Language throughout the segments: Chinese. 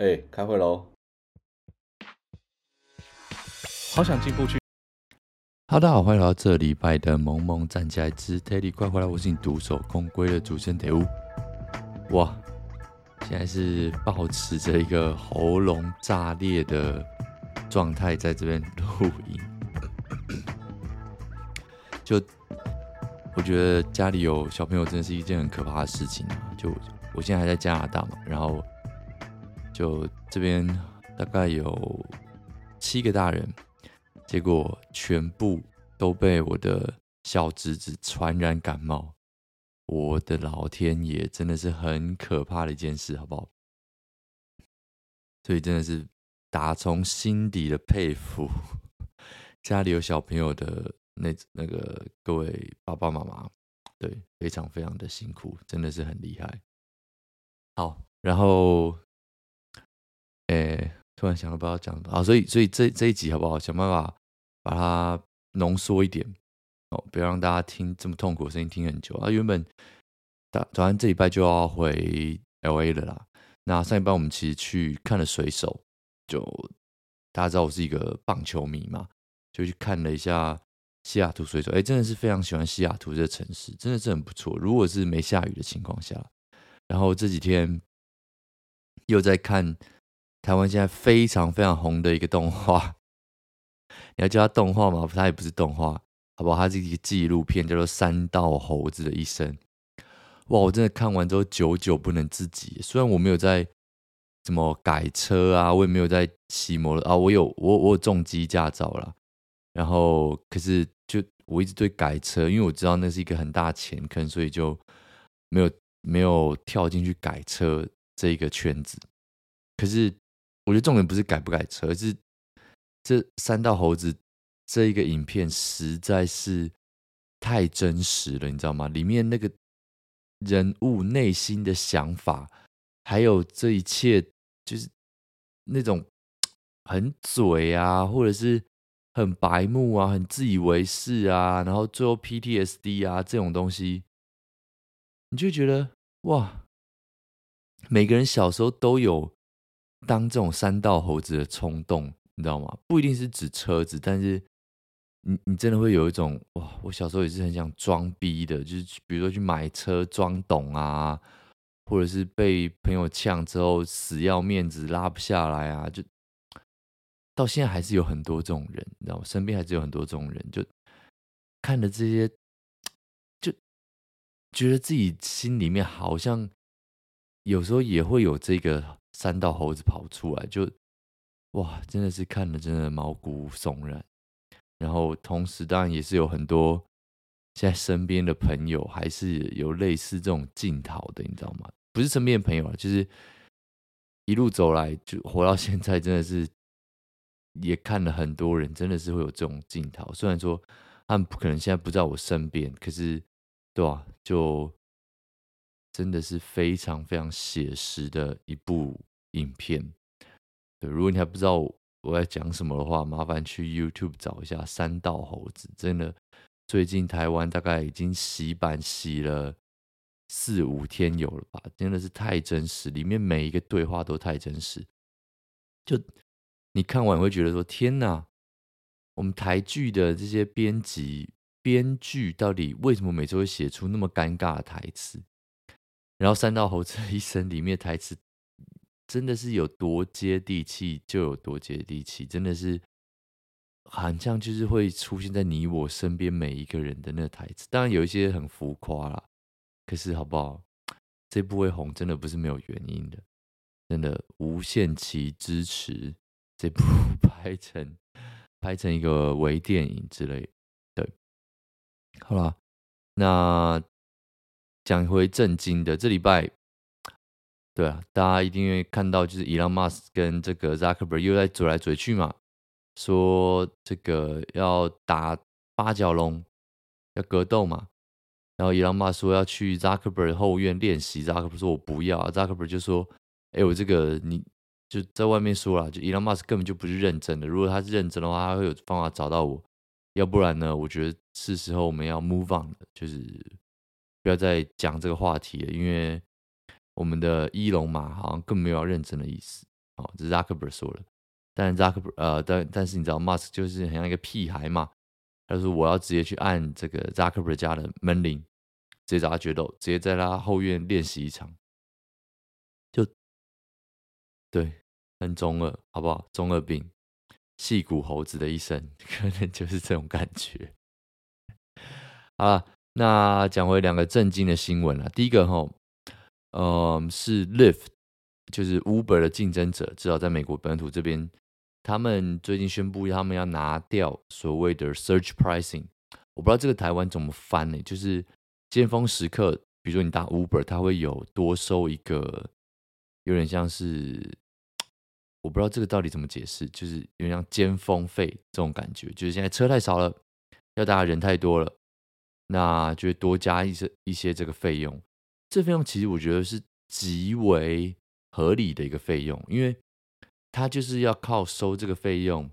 哎、欸，开会喽！好想进步去。哈喽，大家好，欢迎来到这礼拜的萌萌站起来之 Teddy 快回来，我是你独守空闺的主持人铁屋。哇，现在是保持着一个喉咙炸裂的状态，在这边录音。就我觉得家里有小朋友真的是一件很可怕的事情啊！就我现在还在加拿大嘛，然后。就这边大概有七个大人，结果全部都被我的小侄子传染感冒。我的老天爷，真的是很可怕的一件事，好不好？所以真的是打从心底的佩服 家里有小朋友的那那个各位爸爸妈妈，对，非常非常的辛苦，真的是很厉害。好，然后。哎，突然想到不知道讲什么啊，所以所以这这一集好不好？想办法把它浓缩一点哦，不要让大家听这么痛苦的声音听很久啊。原本打早上这礼拜就要回 LA 了啦。那上一班我们其实去看了水手，就大家知道我是一个棒球迷嘛，就去看了一下西雅图水手。哎，真的是非常喜欢西雅图这个城市，真的是很不错。如果是没下雨的情况下，然后这几天又在看。台湾现在非常非常红的一个动画，你要叫它动画吗？它也不是动画，好不好？它是一个纪录片，叫做《山道猴子的一生》。哇，我真的看完之后久久不能自己。虽然我没有在怎么改车啊，我也没有在骑摩托啊，我有我我有重机驾照啦。然后可是就我一直对改车，因为我知道那是一个很大钱坑，所以就没有没有跳进去改车这一个圈子。可是。我觉得重点不是改不改车，而是这三道猴子这一个影片实在是太真实了，你知道吗？里面那个人物内心的想法，还有这一切，就是那种很嘴啊，或者是很白目啊，很自以为是啊，然后最后 PTSD 啊这种东西，你就觉得哇，每个人小时候都有。当这种三道猴子的冲动，你知道吗？不一定是指车子，但是你你真的会有一种哇！我小时候也是很想装逼的，就是比如说去买车装懂啊，或者是被朋友呛之后死要面子拉不下来啊，就到现在还是有很多这种人，你知道吗？身边还是有很多这种人，就看着这些，就觉得自己心里面好像有时候也会有这个。三道猴子跑出来，就哇，真的是看了真的毛骨悚然。然后同时，当然也是有很多现在身边的朋友，还是有类似这种镜头的，你知道吗？不是身边的朋友啊，就是一路走来就活到现在，真的是也看了很多人，真的是会有这种镜头。虽然说他们不可能现在不在我身边，可是对吧？就真的是非常非常写实的一部。影片，对，如果你还不知道我在讲什么的话，麻烦去 YouTube 找一下《三道猴子》。真的，最近台湾大概已经洗版洗了四五天有了吧？真的是太真实，里面每一个对话都太真实。就你看完会觉得说：“天哪！我们台剧的这些编辑、编剧到底为什么每次会写出那么尴尬的台词？”然后《三道猴子一生》里面的台词。真的是有多接地气就有多接地气，真的是好像就是会出现在你我身边每一个人的那个台词。当然有一些很浮夸啦，可是好不好？这部会红真的不是没有原因的，真的无限期支持这部 拍成拍成一个微电影之类。对，好啦，那讲回正经的，这礼拜。对啊，大家一定会看到，就是伊隆马斯跟这个扎克伯又在嘴来嘴去嘛，说这个要打八角笼，要格斗嘛。然后伊隆马斯说要去扎克伯后院练习，扎克伯说我不要，扎克伯就说，哎，我这个你就在外面说了，就伊隆马斯根本就不是认真的，如果他是认真的话，他会有方法找到我，要不然呢，我觉得是时候我们要 move on 了，就是不要再讲这个话题了，因为。我们的伊隆马好像更没有要认真的意思哦，这是 Zuckerberg 说了。但 Zuckerberg 呃，但但是你知道，Musk 就是很像一个屁孩嘛。他说我要直接去按这个 Zuckerberg 家的门铃，直接找他决斗，直接在他后院练习一场，就对，很中二，好不好？中二病，戏骨猴子的一生，可能就是这种感觉。啊，那讲回两个震惊的新闻了。第一个哈，嗯、呃，是 Lyft，就是 Uber 的竞争者，至少在美国本土这边。他们最近宣布，他们要拿掉所谓的 surge pricing。我不知道这个台湾怎么翻呢？就是尖峰时刻，比如说你打 Uber，它会有多收一个，有点像是我不知道这个到底怎么解释，就是有点像尖峰费这种感觉。就是现在车太少了，要大家人太多了，那就会多加一些一些这个费用。这费用其实我觉得是极为合理的一个费用，因为。他就是要靠收这个费用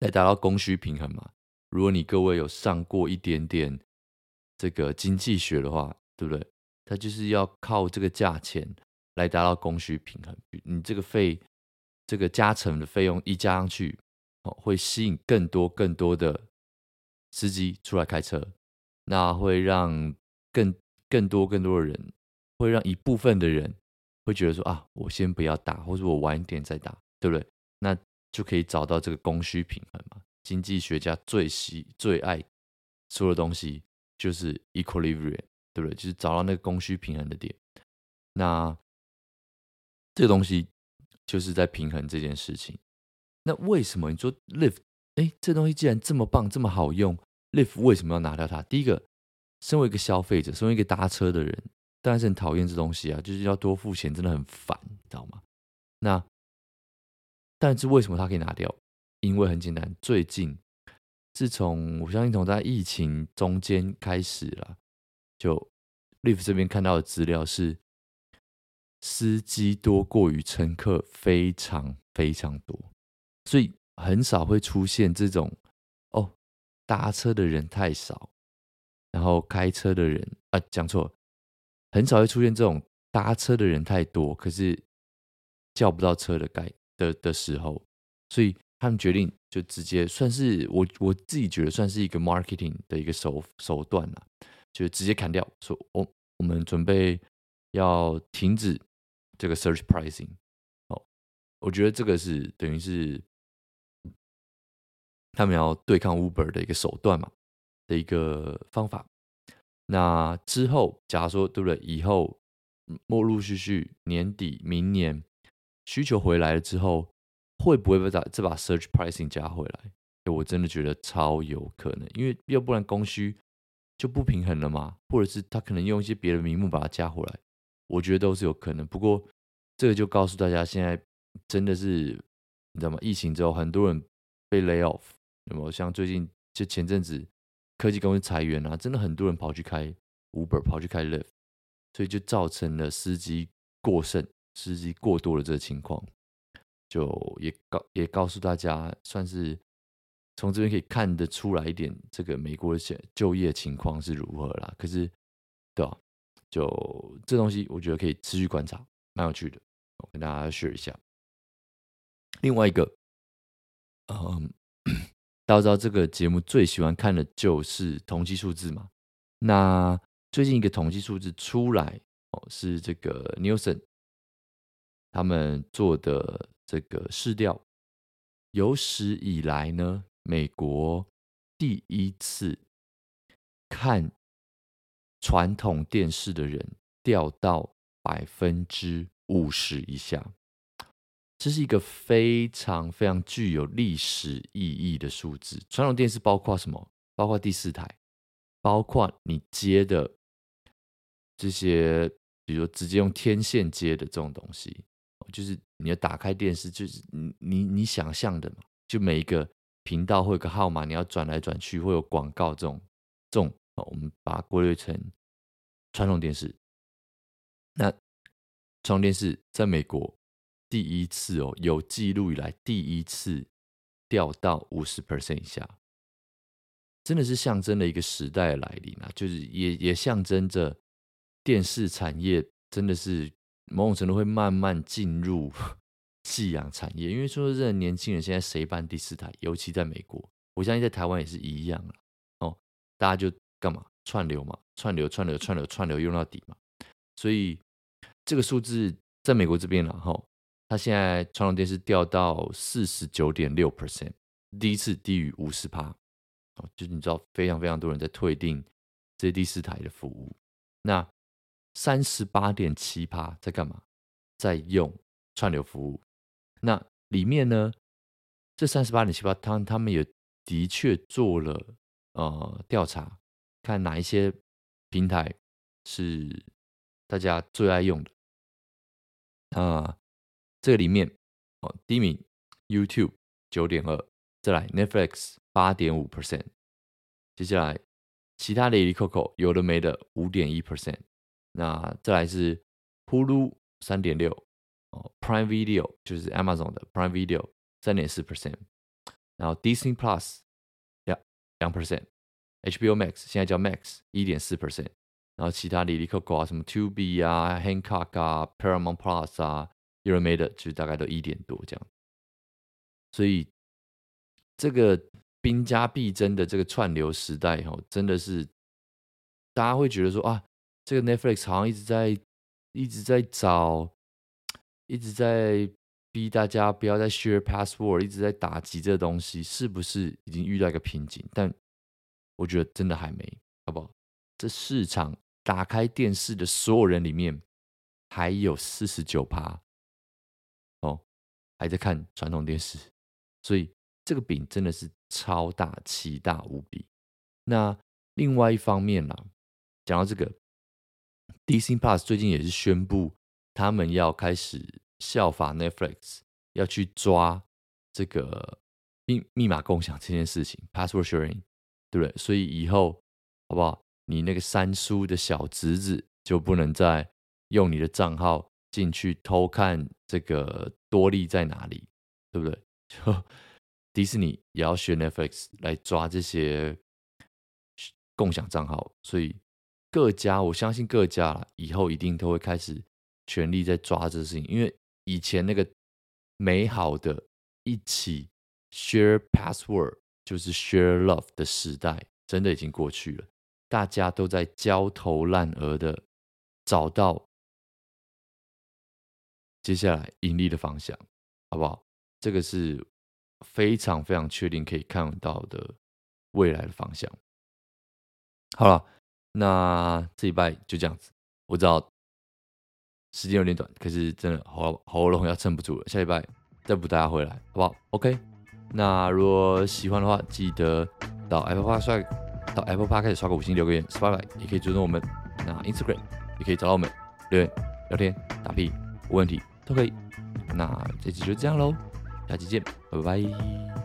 来达到供需平衡嘛。如果你各位有上过一点点这个经济学的话，对不对？他就是要靠这个价钱来达到供需平衡。你这个费，这个加成的费用一加上去，哦，会吸引更多更多的司机出来开车，那会让更更多更多的人，会让一部分的人。会觉得说啊，我先不要打，或者我晚一点再打，对不对？那就可以找到这个供需平衡嘛。经济学家最喜最爱说的东西就是 equilibrium，对不对？就是找到那个供需平衡的点。那这个东西就是在平衡这件事情。那为什么你说 lift？哎，这东西既然这么棒，这么好用，Lyft 为什么要拿掉它？第一个，身为一个消费者，身为一个搭车的人。当然是很讨厌这东西啊，就是要多付钱，真的很烦，你知道吗？那但是为什么他可以拿掉？因为很简单，最近自从我相信从在疫情中间开始了，就 Lyft 这边看到的资料是，司机多过于乘客非常非常多，所以很少会出现这种哦，搭车的人太少，然后开车的人啊，讲错。很少会出现这种搭车的人太多，可是叫不到车的概的的时候，所以他们决定就直接算是我我自己觉得算是一个 marketing 的一个手手段了，就直接砍掉，说我我们准备要停止这个 search pricing。哦，我觉得这个是等于是他们要对抗 Uber 的一个手段嘛，的一个方法。那之后，假如说对不对？以后陆陆续续年底、明年需求回来了之后，会不会把这把 Search pricing 加回来？我真的觉得超有可能，因为要不然供需就不平衡了嘛，或者是他可能用一些别的名目把它加回来，我觉得都是有可能。不过这个就告诉大家，现在真的是你知道吗？疫情之后，很多人被 lay off，有没有？像最近就前阵子。科技公司裁员啊，真的很多人跑去开 Uber，跑去开 Lyft，所以就造成了司机过剩、司机过多的这个情况。就也告也告诉大家，算是从这边可以看得出来一点，这个美国的就业情况是如何啦。可是，对吧？就这东西，我觉得可以持续观察，蛮有趣的，我跟大家 share 一下。另外一个，嗯。大家知道这个节目最喜欢看的就是统计数字嘛？那最近一个统计数字出来哦，是这个 Nielsen 他们做的这个市调，有史以来呢，美国第一次看传统电视的人掉到百分之五十以下。这是一个非常非常具有历史意义的数字。传统电视包括什么？包括第四台，包括你接的这些，比如直接用天线接的这种东西，就是你要打开电视，就是你你你想象的嘛，就每一个频道会有个号码，你要转来转去，会有广告这种这种，我们把它归类成传统电视。那传统电视在美国。第一次哦，有记录以来第一次掉到五十 percent 以下，真的是象征了一个时代的来临啊！就是也也象征着电视产业真的是某种程度会慢慢进入 夕阳产业，因为说这年轻人现在谁办第四台，尤其在美国，我相信在台湾也是一样了哦。大家就干嘛串流嘛，串流串流串流串流用到底嘛。所以这个数字在美国这边了哈，它现在传统电视掉到四十九点六 percent，第一次低于五十趴哦，就是你知道非常非常多人在退订这第四台的服务。那三十八点七趴在干嘛？在用串流服务。那里面呢，这三十八点七趴，他他们也的确做了呃调查，看哪一些平台是大家最爱用的。啊，这个里面哦，第一名 YouTube 九点二，再来 Netflix 八点五 percent，接下来其他的哩哩扣扣有的没的五点一 percent，那再来是 Hulu 三点六。哦，Prime Video 就是 Amazon 的 Prime Video 三点四 percent，然后 Disney Plus 两两 percent，HBO Max 现在叫 Max 一点四 percent，然后其他哩哩扣扣啊，什么 Tubi 啊、Hancock 啊、Paramount Plus 啊，有人没的，就大概都一点多这样。所以这个兵家必争的这个串流时代，哦，真的是大家会觉得说啊，这个 Netflix 好像一直在一直在找。一直在逼大家不要再 share password，一直在打击这个东西，是不是已经遇到一个瓶颈？但我觉得真的还没，好不好？这市场打开电视的所有人里面，还有四十九趴，还在看传统电视，所以这个饼真的是超大，奇大无比。那另外一方面呢，讲到这个，Disney Plus 最近也是宣布。他们要开始效法 Netflix，要去抓这个密密码共享这件事情，password sharing，对不对？所以以后好不好？你那个三叔的小侄子就不能再用你的账号进去偷看这个多利在哪里，对不对？就迪士尼也要学 Netflix 来抓这些共享账号，所以各家我相信各家以后一定都会开始。全力在抓这个事情，因为以前那个美好的一起 share password 就是 share love 的时代，真的已经过去了。大家都在焦头烂额的找到接下来盈利的方向，好不好？这个是非常非常确定可以看到的未来的方向。好了，那这礼拜就这样子，我知道。时间有点短，可是真的喉喉咙要撑不住了。下礼拜再补大家回来，好不好？OK。那如果喜欢的话，记得到 Apple Park 刷到 Apple Park 开始刷个五星留个言，Spotify 也可以追踪我们。那 Instagram 也可以找到我们留言聊天打屁，无问题都可以。那这期就这样喽，下期见，拜拜。